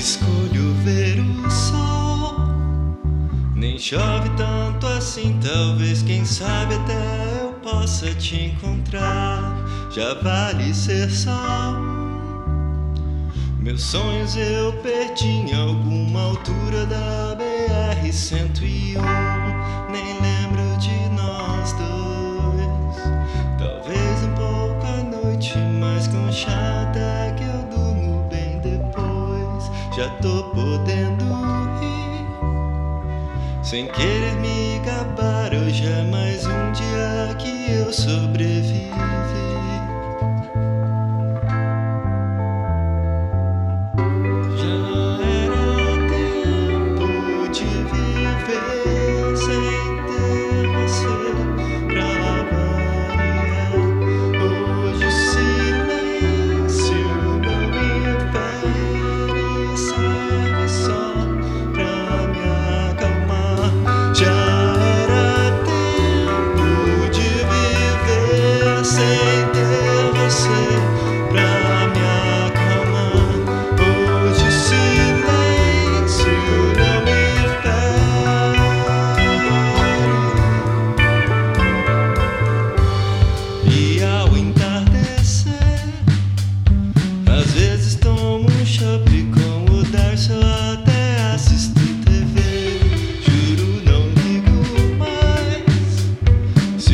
orgulho ver o sol. Nem chove tanto assim, talvez, quem sabe até eu possa te encontrar. Já vale ser só. Meus sonhos eu perdi em alguma altura da BR-101. Nem lembro de nós dois. Talvez um pouco à noite, mas com chata Já tô podendo rir. Sem querer me gabar, hoje é mais um dia que eu sobrevivi.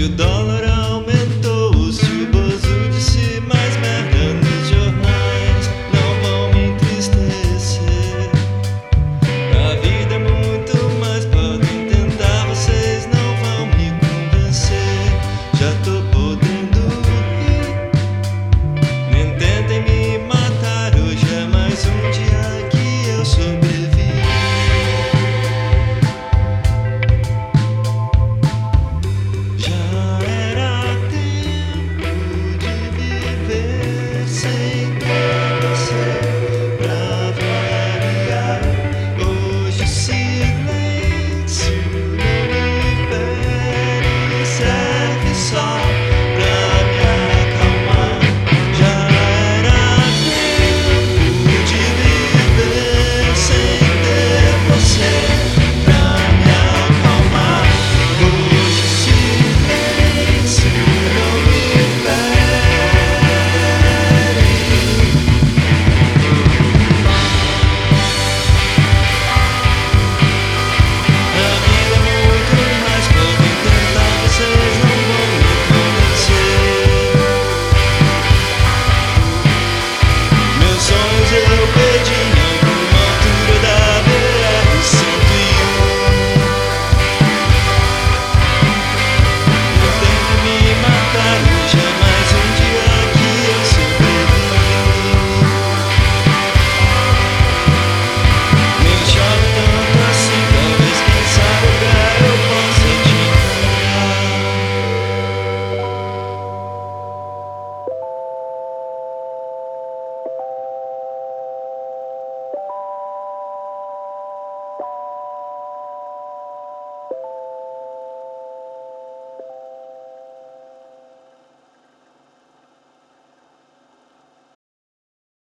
you don't